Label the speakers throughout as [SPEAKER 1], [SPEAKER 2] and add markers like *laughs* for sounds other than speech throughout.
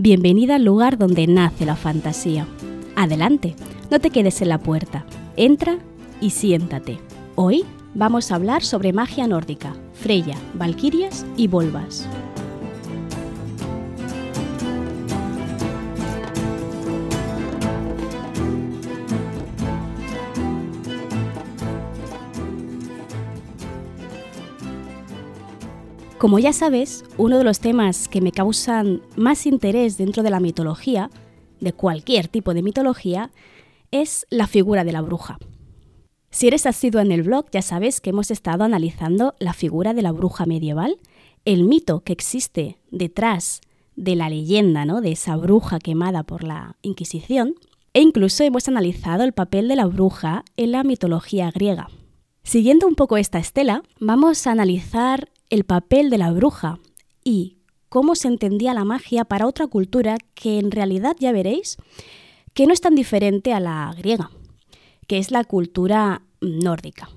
[SPEAKER 1] Bienvenida al lugar donde nace la fantasía. Adelante, no te quedes en la puerta. Entra y siéntate. Hoy vamos a hablar sobre magia nórdica, Freya, Valquirias y Volvas. Como ya sabes, uno de los temas que me causan más interés dentro de la mitología, de cualquier tipo de mitología, es la figura de la bruja. Si eres asiduo en el blog, ya sabes que hemos estado analizando la figura de la bruja medieval, el mito que existe detrás de la leyenda ¿no? de esa bruja quemada por la Inquisición, e incluso hemos analizado el papel de la bruja en la mitología griega. Siguiendo un poco esta estela, vamos a analizar el papel de la bruja y cómo se entendía la magia para otra cultura que en realidad ya veréis que no es tan diferente a la griega, que es la cultura nórdica.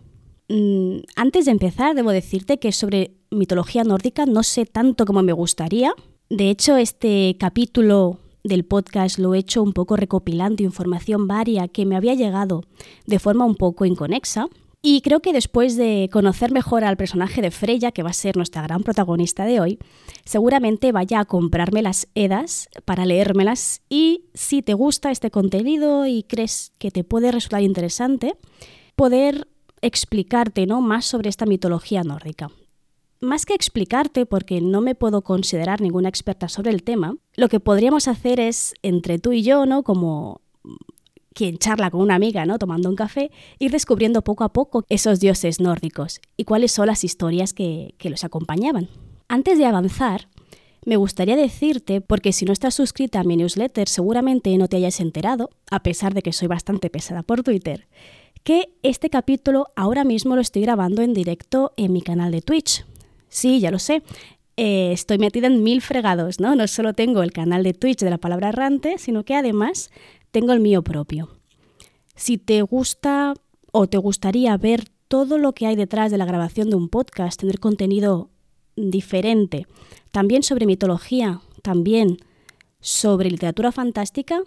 [SPEAKER 1] Mm, antes de empezar, debo decirte que sobre mitología nórdica no sé tanto como me gustaría. De hecho, este capítulo del podcast lo he hecho un poco recopilando información varia que me había llegado de forma un poco inconexa. Y creo que después de conocer mejor al personaje de Freya, que va a ser nuestra gran protagonista de hoy, seguramente vaya a comprarme las Edas para leérmelas y si te gusta este contenido y crees que te puede resultar interesante, poder explicarte ¿no? más sobre esta mitología nórdica. Más que explicarte, porque no me puedo considerar ninguna experta sobre el tema, lo que podríamos hacer es, entre tú y yo, ¿no? como quien charla con una amiga, ¿no? Tomando un café, ir descubriendo poco a poco esos dioses nórdicos y cuáles son las historias que, que los acompañaban. Antes de avanzar, me gustaría decirte, porque si no estás suscrita a mi newsletter seguramente no te hayas enterado, a pesar de que soy bastante pesada por Twitter, que este capítulo ahora mismo lo estoy grabando en directo en mi canal de Twitch. Sí, ya lo sé, eh, estoy metida en mil fregados, ¿no? No solo tengo el canal de Twitch de la palabra errante, sino que además tengo el mío propio. Si te gusta o te gustaría ver todo lo que hay detrás de la grabación de un podcast, tener contenido diferente, también sobre mitología, también sobre literatura fantástica,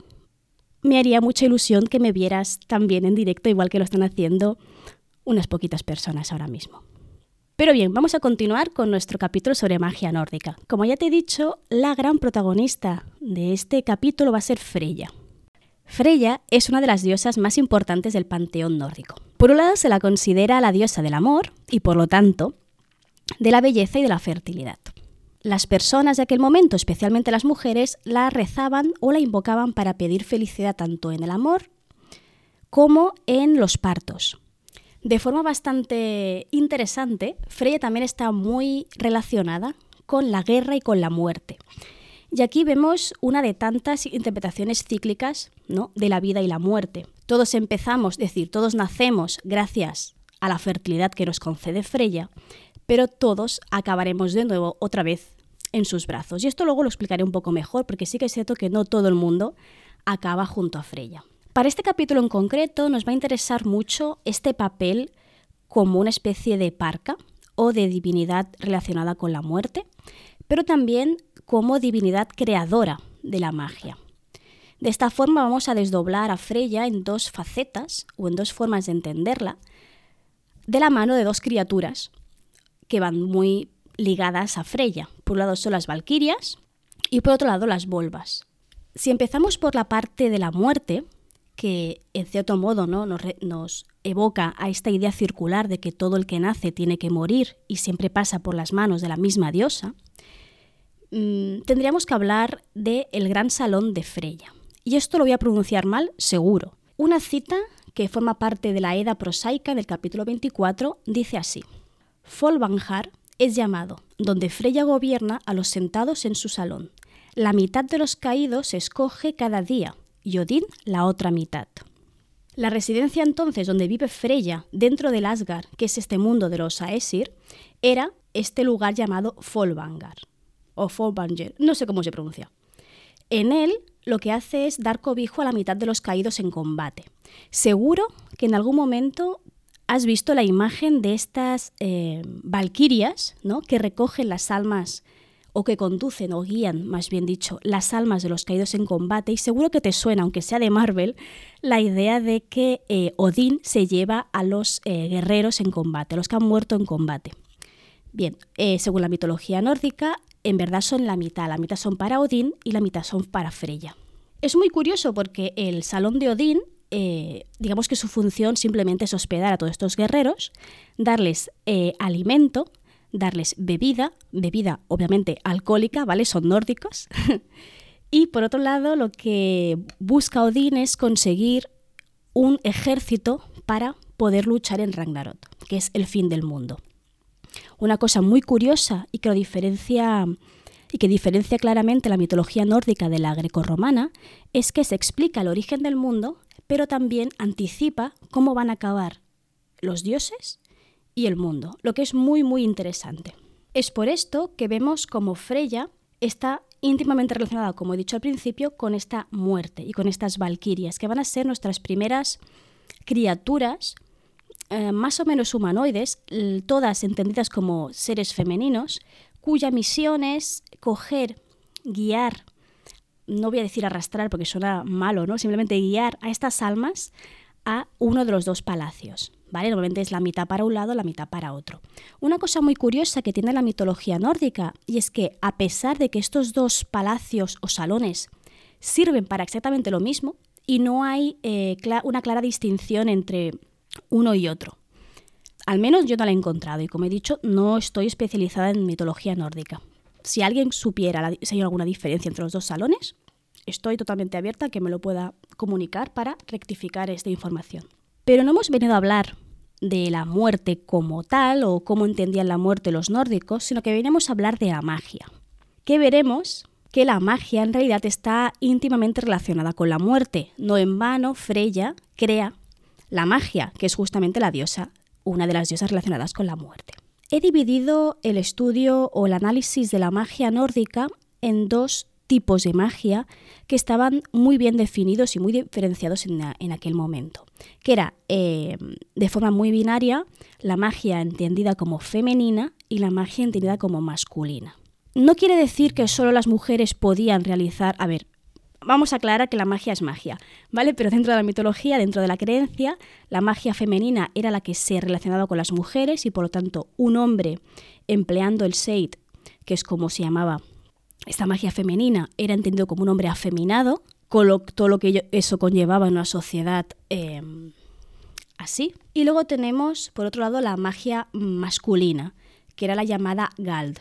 [SPEAKER 1] me haría mucha ilusión que me vieras también en directo, igual que lo están haciendo unas poquitas personas ahora mismo. Pero bien, vamos a continuar con nuestro capítulo sobre magia nórdica. Como ya te he dicho, la gran protagonista de este capítulo va a ser Freya. Freya es una de las diosas más importantes del panteón nórdico. Por un lado se la considera la diosa del amor y por lo tanto de la belleza y de la fertilidad. Las personas de aquel momento, especialmente las mujeres, la rezaban o la invocaban para pedir felicidad tanto en el amor como en los partos. De forma bastante interesante, Freya también está muy relacionada con la guerra y con la muerte. Y aquí vemos una de tantas interpretaciones cíclicas ¿no? de la vida y la muerte. Todos empezamos, es decir, todos nacemos gracias a la fertilidad que nos concede Freya, pero todos acabaremos de nuevo otra vez en sus brazos. Y esto luego lo explicaré un poco mejor, porque sí que es cierto que no todo el mundo acaba junto a Freya. Para este capítulo en concreto nos va a interesar mucho este papel como una especie de parca o de divinidad relacionada con la muerte, pero también como divinidad creadora de la magia. De esta forma vamos a desdoblar a Freya en dos facetas o en dos formas de entenderla, de la mano de dos criaturas que van muy ligadas a Freya. Por un lado son las Valquirias y por otro lado las Volvas. Si empezamos por la parte de la muerte, que en cierto modo ¿no? nos, nos, evoca a esta idea circular de que todo el que nace tiene que morir y siempre pasa por las manos de la misma diosa, Mm, tendríamos que hablar de el Gran Salón de Freya. Y esto lo voy a pronunciar mal, seguro. Una cita que forma parte de la Eda prosaica del capítulo 24 dice así: Folvanjar es llamado, donde Freya gobierna a los sentados en su salón. La mitad de los caídos escoge cada día, y Odín la otra mitad. La residencia entonces donde vive Freya dentro del Asgard, que es este mundo de los Aesir, era este lugar llamado Folvangar o Folbanger, no sé cómo se pronuncia. En él lo que hace es dar cobijo a la mitad de los caídos en combate. Seguro que en algún momento has visto la imagen de estas eh, valquirias ¿no? que recogen las almas o que conducen o guían, más bien dicho, las almas de los caídos en combate. Y seguro que te suena, aunque sea de Marvel, la idea de que eh, Odín se lleva a los eh, guerreros en combate, a los que han muerto en combate. Bien, según la mitología nórdica, en verdad son la mitad. La mitad son para Odín y la mitad son para Freya. Es muy curioso porque el salón de Odín eh, digamos que su función simplemente es hospedar a todos estos guerreros, darles eh, alimento, darles bebida, bebida obviamente alcohólica, ¿vale? Son nórdicos. *laughs* y por otro lado, lo que busca Odín es conseguir un ejército para poder luchar en Ragnarok, que es el fin del mundo. Una cosa muy curiosa y que lo diferencia y que diferencia claramente la mitología nórdica de la grecorromana es que se explica el origen del mundo pero también anticipa cómo van a acabar los dioses y el mundo, lo que es muy muy interesante. Es por esto que vemos como Freya está íntimamente relacionada, como he dicho al principio, con esta muerte y con estas valquirias, que van a ser nuestras primeras criaturas eh, más o menos humanoides, todas entendidas como seres femeninos, cuya misión es coger, guiar no voy a decir arrastrar porque suena malo, ¿no? Simplemente guiar a estas almas a uno de los dos palacios. ¿Vale? Normalmente es la mitad para un lado, la mitad para otro. Una cosa muy curiosa que tiene la mitología nórdica y es que a pesar de que estos dos palacios o salones sirven para exactamente lo mismo y no hay eh, una clara distinción entre uno y otro. Al menos yo no la he encontrado y como he dicho no estoy especializada en mitología nórdica, si alguien supiera si hay alguna diferencia entre los dos salones, estoy totalmente abierta a que me lo pueda comunicar para rectificar esta información. Pero no hemos venido a hablar de la muerte como tal o cómo entendían la muerte los nórdicos, sino que venimos a hablar de la magia. Que veremos que la magia en realidad está íntimamente relacionada con la muerte. No en vano, Freya crea la magia, que es justamente la diosa, una de las diosas relacionadas con la muerte. He dividido el estudio o el análisis de la magia nórdica en dos tipos de magia que estaban muy bien definidos y muy diferenciados en, aquel momento, que era eh, de forma muy binaria la magia entendida como femenina y la magia entendida como masculina. No quiere decir que solo las mujeres podían realizar, a ver, vamos a aclarar que la magia es magia, ¿vale? Pero dentro de la mitología, dentro de la creencia, la magia femenina era la que se relacionaba con las mujeres y por lo tanto un hombre empleando el Seid, que es como se llamaba esta magia femenina, era entendido como un hombre afeminado, con todo lo que eso conllevaba en una sociedad em, así. Y luego tenemos, por otro lado, la magia masculina, que era la llamada Gald.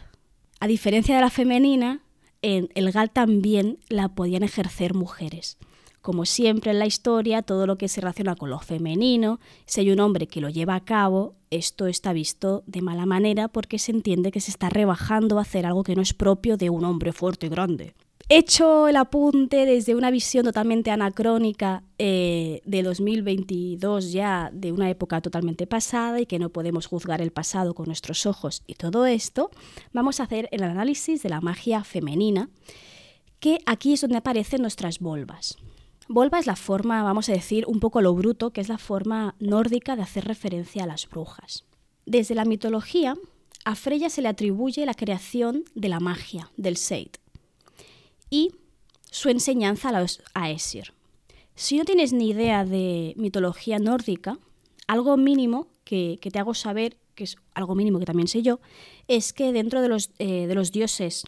[SPEAKER 1] A diferencia de la femenina, en el GAL también la podían ejercer mujeres. Como siempre en la historia, todo lo que se relaciona con lo femenino, si hay un hombre que lo lleva a cabo, esto está visto de mala manera porque se entiende que se está rebajando a hacer algo que no es propio de un hombre fuerte y grande hecho el apunte desde una visión totalmente anacrónica eh, de 2022 ya, de una época totalmente pasada y que no podemos juzgar el pasado con nuestros ojos y todo esto, vamos a hacer el análisis de la magia femenina, que aquí es donde aparecen nuestras volvas. Volva es la forma, vamos a decir, un poco lo bruto, que es la forma nórdica de hacer referencia a las brujas. Desde la mitología, a Freya se le atribuye la creación de la magia, del Seid y su enseñanza a los Aesir. Si no tienes ni idea de mitología nórdica, algo mínimo que, te hago saber, que es algo mínimo que también sé yo, es que dentro de los, eh, de los dioses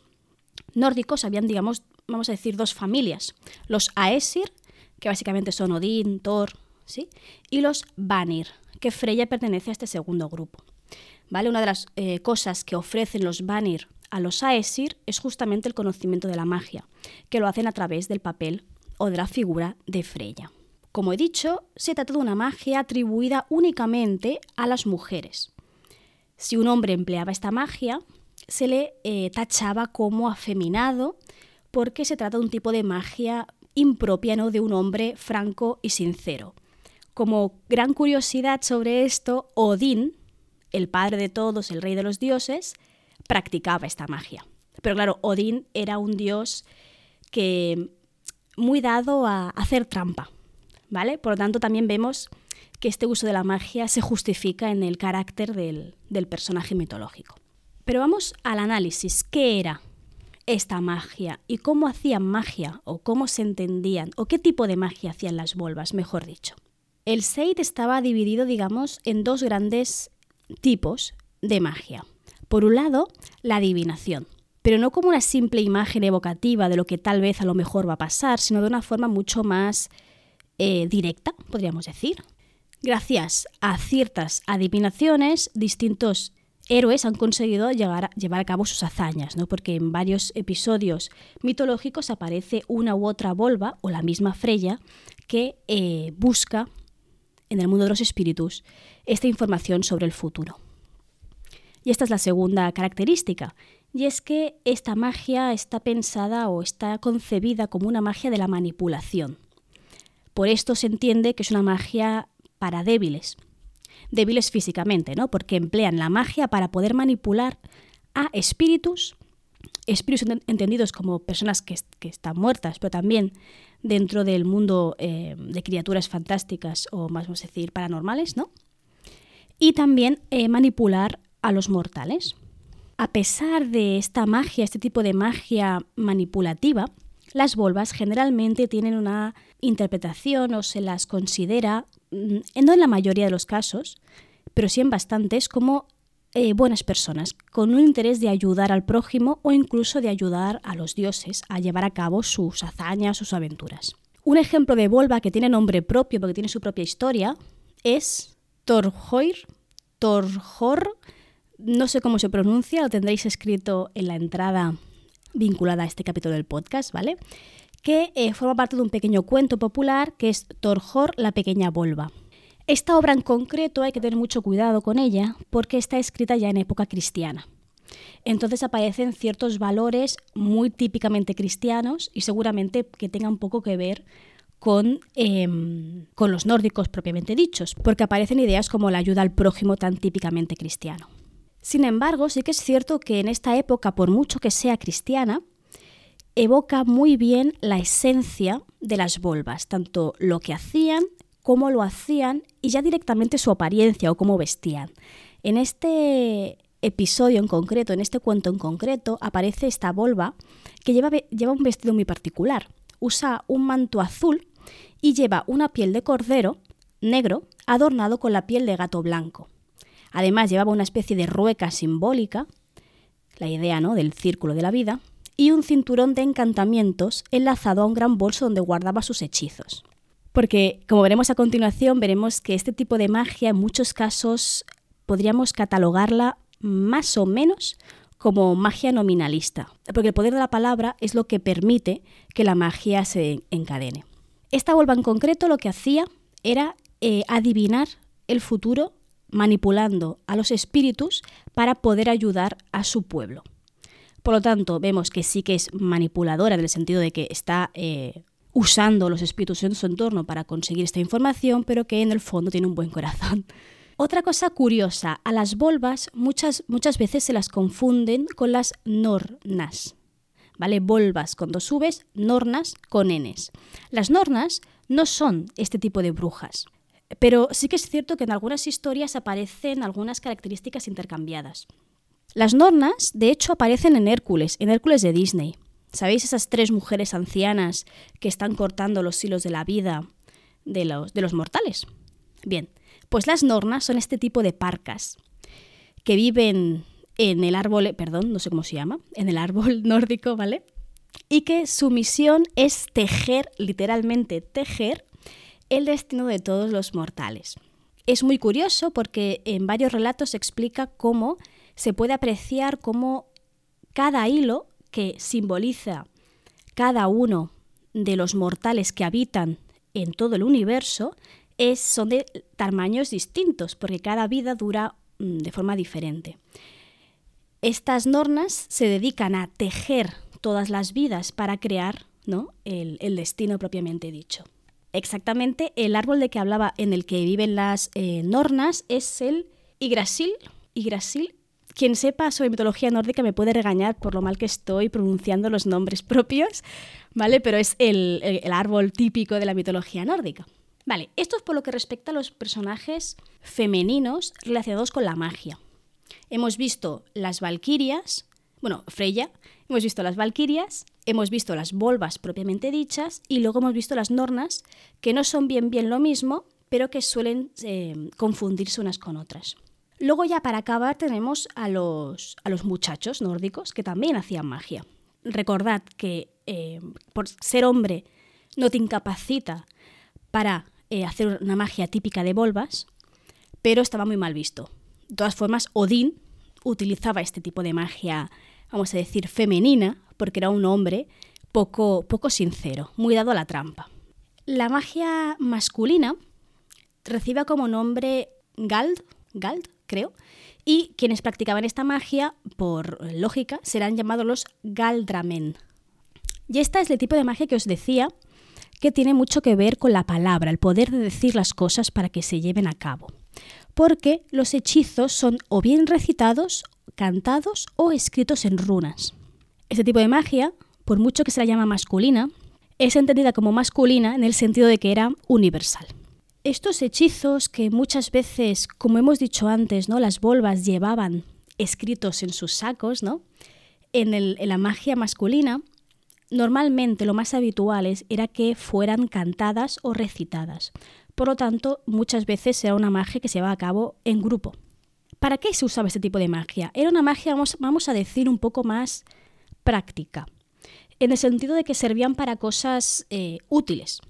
[SPEAKER 1] nórdicos habían, digamos, vamos a decir, dos familias. Los Aesir, que básicamente son Odín, Thor, ¿sí? y los Vanir, que Freya pertenece a este segundo grupo. ¿Vale? Una de las eh, cosas que ofrecen los Vanir a los Aesir es justamente el conocimiento de la magia, que lo hacen a través del papel o de la figura de Freya. Como he dicho, se trata de una magia atribuida únicamente a las mujeres. Si un hombre empleaba esta magia, se le eh, tachaba como afeminado porque se trata de un tipo de magia impropia de un hombre franco y sincero. Como gran curiosidad sobre esto, Odín, el padre de todos, el rey de los dioses, practicaba esta magia. Pero claro, Odín era un dios que muy dado a hacer trampa, ¿vale? Por lo tanto, también vemos que este uso de la magia se justifica en el carácter del, del personaje mitológico. Pero vamos al análisis. ¿Qué era esta magia y cómo hacían magia o cómo se entendían o qué tipo de magia hacían las volvas, mejor dicho. El Seid estaba dividido, digamos, en dos grandes tipos de magia. Por un lado, la adivinación, pero no como una simple imagen evocativa de lo que tal vez a lo mejor va a pasar, sino de una forma mucho más eh, directa, podríamos decir. Gracias a ciertas adivinaciones, distintos héroes han conseguido llevar a cabo sus hazañas, ¿no? porque en varios episodios mitológicos aparece una u otra volva o la misma Freya que eh, busca en el mundo de los espíritus esta información sobre el futuro. Y esta es la segunda característica, y es que esta magia está pensada o está concebida como una magia de la manipulación. Por esto se entiende que es una magia para débiles, débiles físicamente, ¿no? Porque emplean la magia para poder manipular a espíritus, espíritus entendidos como personas que, están muertas, pero también dentro del mundo eh, de criaturas fantásticas o más vamos a decir paranormales, ¿no? Y también eh, manipular a los mortales. A pesar de esta magia, este tipo de magia manipulativa, las volvas generalmente tienen una interpretación o se las considera, mm, no en la mayoría de los casos, pero sí en bastantes, como eh, buenas personas, con un interés de ayudar al prójimo o incluso de ayudar a los dioses a llevar a cabo sus hazañas, sus aventuras. Un ejemplo de volva que tiene nombre propio porque tiene su propia historia es Torjor, no sé cómo se pronuncia, lo tendréis escrito en la entrada vinculada a este capítulo del podcast, ¿vale? Que eh, forma parte de un pequeño cuento popular que es Torjor la pequeña volva. Esta obra en concreto hay que tener mucho cuidado con ella porque está escrita ya en época cristiana. Entonces aparecen ciertos valores muy típicamente cristianos y seguramente que tengan poco que ver con, em, con los nórdicos propiamente dichos, porque aparecen ideas como la ayuda al prójimo tan típicamente cristiano. Sin embargo, sí que es cierto que en esta época, por mucho que sea cristiana, evoca muy bien la esencia de las volvas, tanto lo que hacían, cómo lo hacían y ya directamente su apariencia o cómo vestían. En este episodio en concreto, en este cuento en concreto, aparece esta volva que lleva, lleva un vestido muy particular. Usa un manto azul y lleva una piel de cordero negro adornado con la piel de gato blanco. Además llevaba una especie de rueca simbólica, la idea ¿no? del círculo de la vida, y un cinturón de encantamientos enlazado a un gran bolso donde guardaba sus hechizos. Porque, como veremos a continuación, veremos que este tipo de magia en muchos casos podríamos catalogarla más o menos como magia nominalista, porque el poder de la palabra es lo que permite que la magia se encadene. Esta volva en concreto lo que hacía era eh, adivinar el futuro manipulando a los espíritus para poder ayudar a su pueblo. Por lo tanto, vemos que sí que es manipuladora en el sentido de que está eh, usando los espíritus en su entorno para conseguir esta información, pero que en el fondo tiene un buen corazón. *laughs* Otra cosa curiosa, a las volvas muchas, muchas veces se las confunden con las nornas. ¿Vale? Volvas con dos Vs, nornas con Ns. Las nornas no son este tipo de brujas. Pero sí que es cierto que en algunas historias aparecen algunas características intercambiadas. Las nornas, de hecho, aparecen en Hércules, en Hércules de Disney. ¿Sabéis esas tres mujeres ancianas que están cortando los hilos de la vida de los, de los mortales? Bien, pues las nornas son este tipo de parcas que viven en el árbol, perdón, no sé cómo se llama, en el árbol *laughs* nórdico, ¿vale? Y que su misión es tejer, literalmente tejer, el destino de todos los mortales. Es muy curioso porque en varios relatos se explica cómo se puede apreciar cómo cada hilo que simboliza cada uno de los mortales que habitan en todo el universo es, son de tamaños distintos, porque cada vida dura mm, de forma diferente. Estas nornas se dedican a tejer todas las vidas para crear ¿no? el, el destino propiamente dicho. Exactamente, el árbol de que hablaba en el que viven las eh, nornas es el Yggdrasil. Yggdrasil. Quien sepa sobre mitología nórdica me puede regañar por lo mal que estoy pronunciando los nombres *laughs* propios, ¿vale? Pero es el, el árbol típico de la mitología nórdica. Vale, esto es por lo que respecta a los personajes femeninos relacionados con la magia. Hemos visto las valquirias, bueno, Freya, hemos visto las valquirias, hemos visto las volvas propiamente dichas y luego hemos visto las nornas, que no son bien bien lo mismo, pero que suelen eh, confundirse unas con otras. Luego ya para acabar tenemos a los, a los muchachos nórdicos que también hacían magia. Recordad que eh, por ser hombre no te incapacita para eh, hacer una magia típica de volvas, pero estaba muy mal visto. De todas formas, Odín utilizaba este tipo de magia, vamos a decir, femenina, porque era un hombre poco, poco sincero, muy dado a la trampa. La magia masculina recibe como nombre Gald, Gald, creo, y quienes practicaban esta magia, por lógica, serán llamados los Galdramen. Y esta es el tipo de magia que os decía que tiene mucho que ver con la palabra, el poder de decir las cosas para que se lleven a cabo. Porque los hechizos son o bien recitados, cantados o escritos en runas. Este tipo de magia, por mucho que se la llama masculina, es entendida como masculina en el sentido de que era universal. Estos hechizos que muchas veces, como hemos dicho antes, ¿no? las volvas llevaban escritos en sus sacos, ¿no? en, la magia masculina, normalmente lo más habitual era que fueran cantadas o recitadas. Por lo tanto, muchas veces era una magia que se llevaba a cabo en grupo. ¿Para qué se usaba este tipo de magia? Era una magia, vamos, vamos a decir, un poco más práctica, en el sentido de que servían para cosas eh, útiles.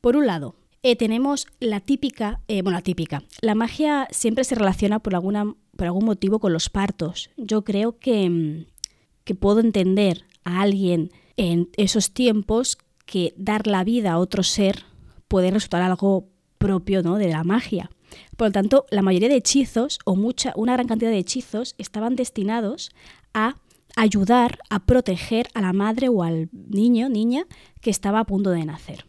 [SPEAKER 1] Por un lado, eh, tenemos la típica, eh, bueno, la típica, la magia siempre se relaciona por, alguna, por algún motivo con los partos. Yo creo que, mm, que puedo entender a alguien en esos tiempos que dar la vida a otro ser puede resultar algo propio ¿no? de la magia. Por lo tanto, la mayoría de hechizos, o mucha, una gran cantidad de hechizos, estaban destinados a ayudar a proteger a la madre o al niño, niña, que estaba a punto de nacer.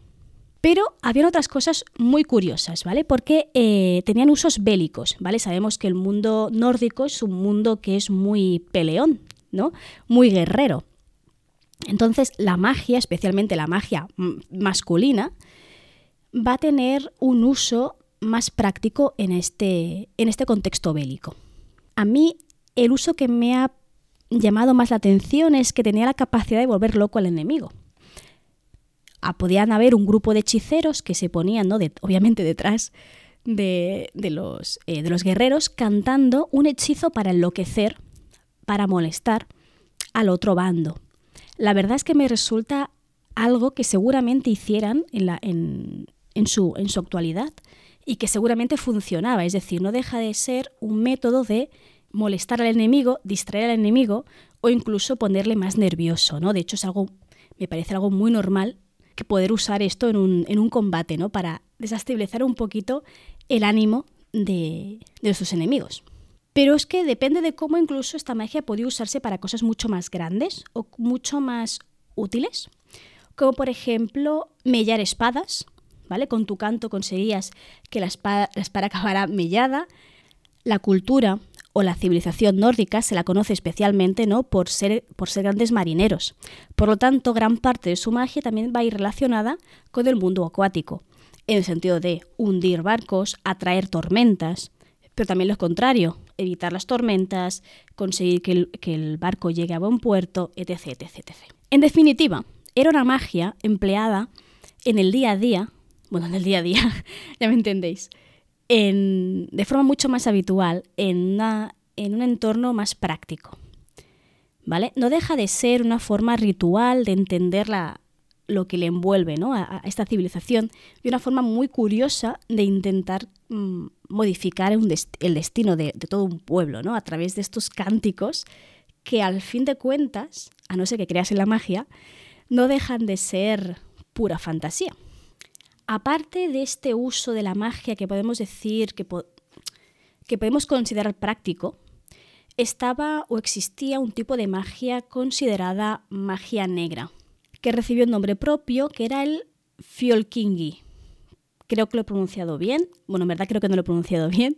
[SPEAKER 1] Pero había otras cosas muy curiosas, ¿vale? Porque eh, tenían usos bélicos, ¿vale? Sabemos que el mundo nórdico es un mundo que es muy peleón, ¿no? Muy guerrero. Entonces, la magia, especialmente la magia masculina, va a tener un uso más práctico en este, en este contexto bélico. A mí, el uso que me ha llamado más la atención es que tenía la capacidad de volver loco al enemigo. Ah, podían haber un grupo de hechiceros que se ponían, obviamente detrás de, los, eh, de los guerreros, cantando un hechizo para enloquecer, para molestar al otro bando la verdad es que me resulta algo que seguramente hicieran en, la, en, su, en su actualidad y que seguramente funcionaba. Es decir, no deja de ser un método de molestar al enemigo, distraer al enemigo o incluso ponerle más nervioso. ¿no? De hecho, es algo, me parece algo muy normal que poder usar esto en un, en un combate, ¿no? Para desestabilizar un poquito el ánimo de, de sus enemigos. Pero es que depende de cómo incluso esta magia podía usarse para cosas mucho más grandes o mucho más útiles, como por ejemplo mellar espadas, ¿vale? Con tu canto conseguías que la espada, *laughs* acabara mellada. La cultura o la civilización nórdica se la conoce especialmente ¿no? por, ser, por ser grandes marineros. Por lo tanto, gran parte de su magia también va a ir relacionada con el mundo acuático, en el sentido de hundir barcos, atraer tormentas, pero también lo contrario, evitar las tormentas, conseguir que el, barco llegue a buen puerto, etc, etc, etc. En definitiva, era una magia empleada en el día a día, bueno, en el día a día, *laughs* ya me entendéis, en, de forma mucho más habitual, en, un entorno más práctico. ¿Vale? No deja de ser una forma ritual de entender lo que le envuelve a, esta civilización y una forma muy curiosa de intentar mm, modificar el destino de, todo un pueblo ¿no? a través de estos cánticos que al fin de cuentas, a no ser que creas en la magia, no dejan de ser pura fantasía. Aparte de este uso de la magia que podemos decir que, podemos considerar práctico, estaba o existía un tipo de magia considerada magia negra que recibió un nombre propio, que era el Fiolkingi. Creo que lo he pronunciado bien, bueno, en verdad creo que no lo he pronunciado bien,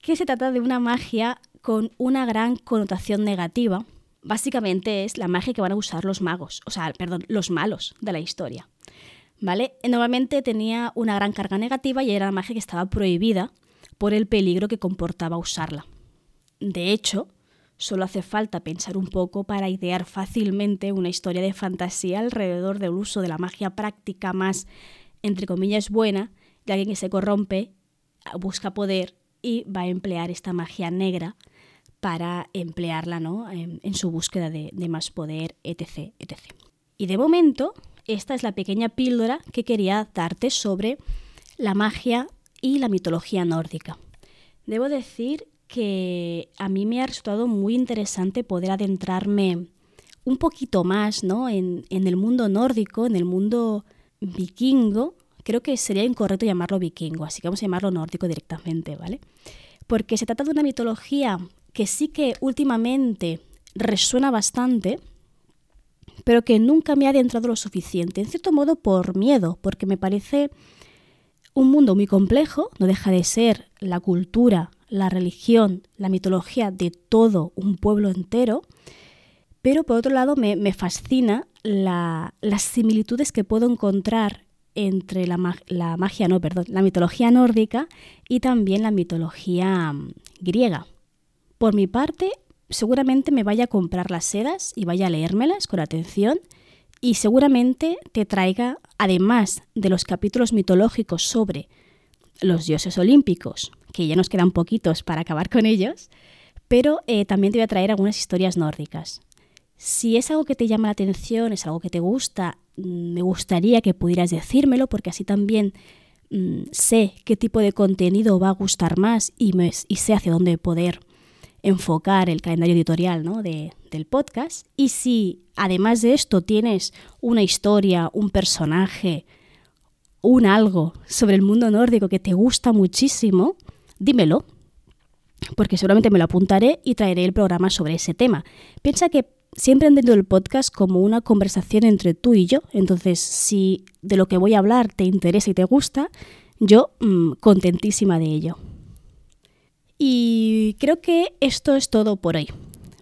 [SPEAKER 1] que se trata de una magia con una gran connotación negativa. Básicamente es la magia que van a usar los magos, o sea, perdón, los malos de la historia. ¿Vale? Normalmente tenía una gran carga negativa y era magia que estaba prohibida por el peligro que comportaba usarla. De hecho, Solo hace falta pensar un poco para idear fácilmente una historia de fantasía alrededor del uso de la magia práctica más, entre comillas, buena, de alguien que se corrompe, busca poder y va a emplear esta magia negra para emplearla ¿no? en, su búsqueda de, de más poder, etc, etc. Y de momento, esta es la pequeña píldora que quería darte sobre la magia y la mitología nórdica. Debo decir que a mí me ha resultado muy interesante poder adentrarme un poquito más ¿no? en, el mundo nórdico, en el mundo vikingo. Creo que sería incorrecto llamarlo vikingo, así que vamos a llamarlo nórdico directamente, ¿vale? Porque se trata de una mitología que sí que últimamente resuena bastante, pero que nunca me ha adentrado lo suficiente, en cierto modo por miedo, porque me parece un mundo muy complejo, no deja de ser la cultura la religión, la mitología de todo un pueblo entero, pero por otro lado me, fascina las similitudes que puedo encontrar entre la, magia, no, perdón, la mitología nórdica y también la mitología mm, griega. Por mi parte, seguramente me vaya a comprar las sedas y vaya a leérmelas con atención y seguramente te traiga, además de los capítulos mitológicos sobre los dioses olímpicos, que ya nos quedan poquitos para acabar con ellos, pero eh, también te voy a traer algunas historias nórdicas. Si es algo que te llama la atención, es algo que te gusta, mm, me gustaría que pudieras decírmelo porque así también mm, sé qué tipo de contenido va a gustar más y, y sé hacia dónde poder enfocar el calendario editorial ¿no? de, del podcast. Y si además de esto tienes una historia, un personaje, un algo sobre el mundo nórdico que te gusta muchísimo, dímelo, porque seguramente me lo apuntaré y traeré el programa sobre ese tema. Piensa que siempre he entendido el podcast como una conversación entre tú y yo, entonces si de lo que voy a hablar te interesa y te gusta, yo mm, contentísima de ello. Y creo que esto es todo por hoy.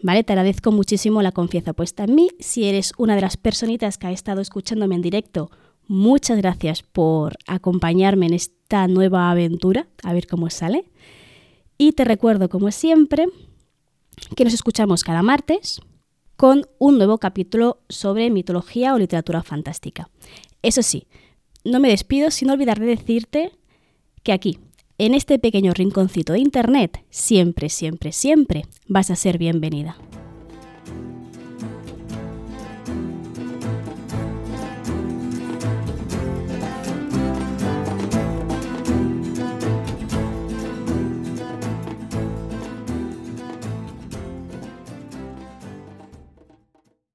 [SPEAKER 1] ¿Vale? Te agradezco muchísimo la confianza puesta en mí. Si eres una de las personitas que ha estado escuchándome en directo, muchas gracias por acompañarme en esta nueva aventura, a ver cómo sale. Y te recuerdo, como siempre, que nos escuchamos cada martes con un nuevo capítulo sobre mitología o literatura fantástica. Eso sí, no me despido sin olvidar de decirte que aquí, en este pequeño rinconcito de Internet, siempre, siempre, siempre vas a ser bienvenida.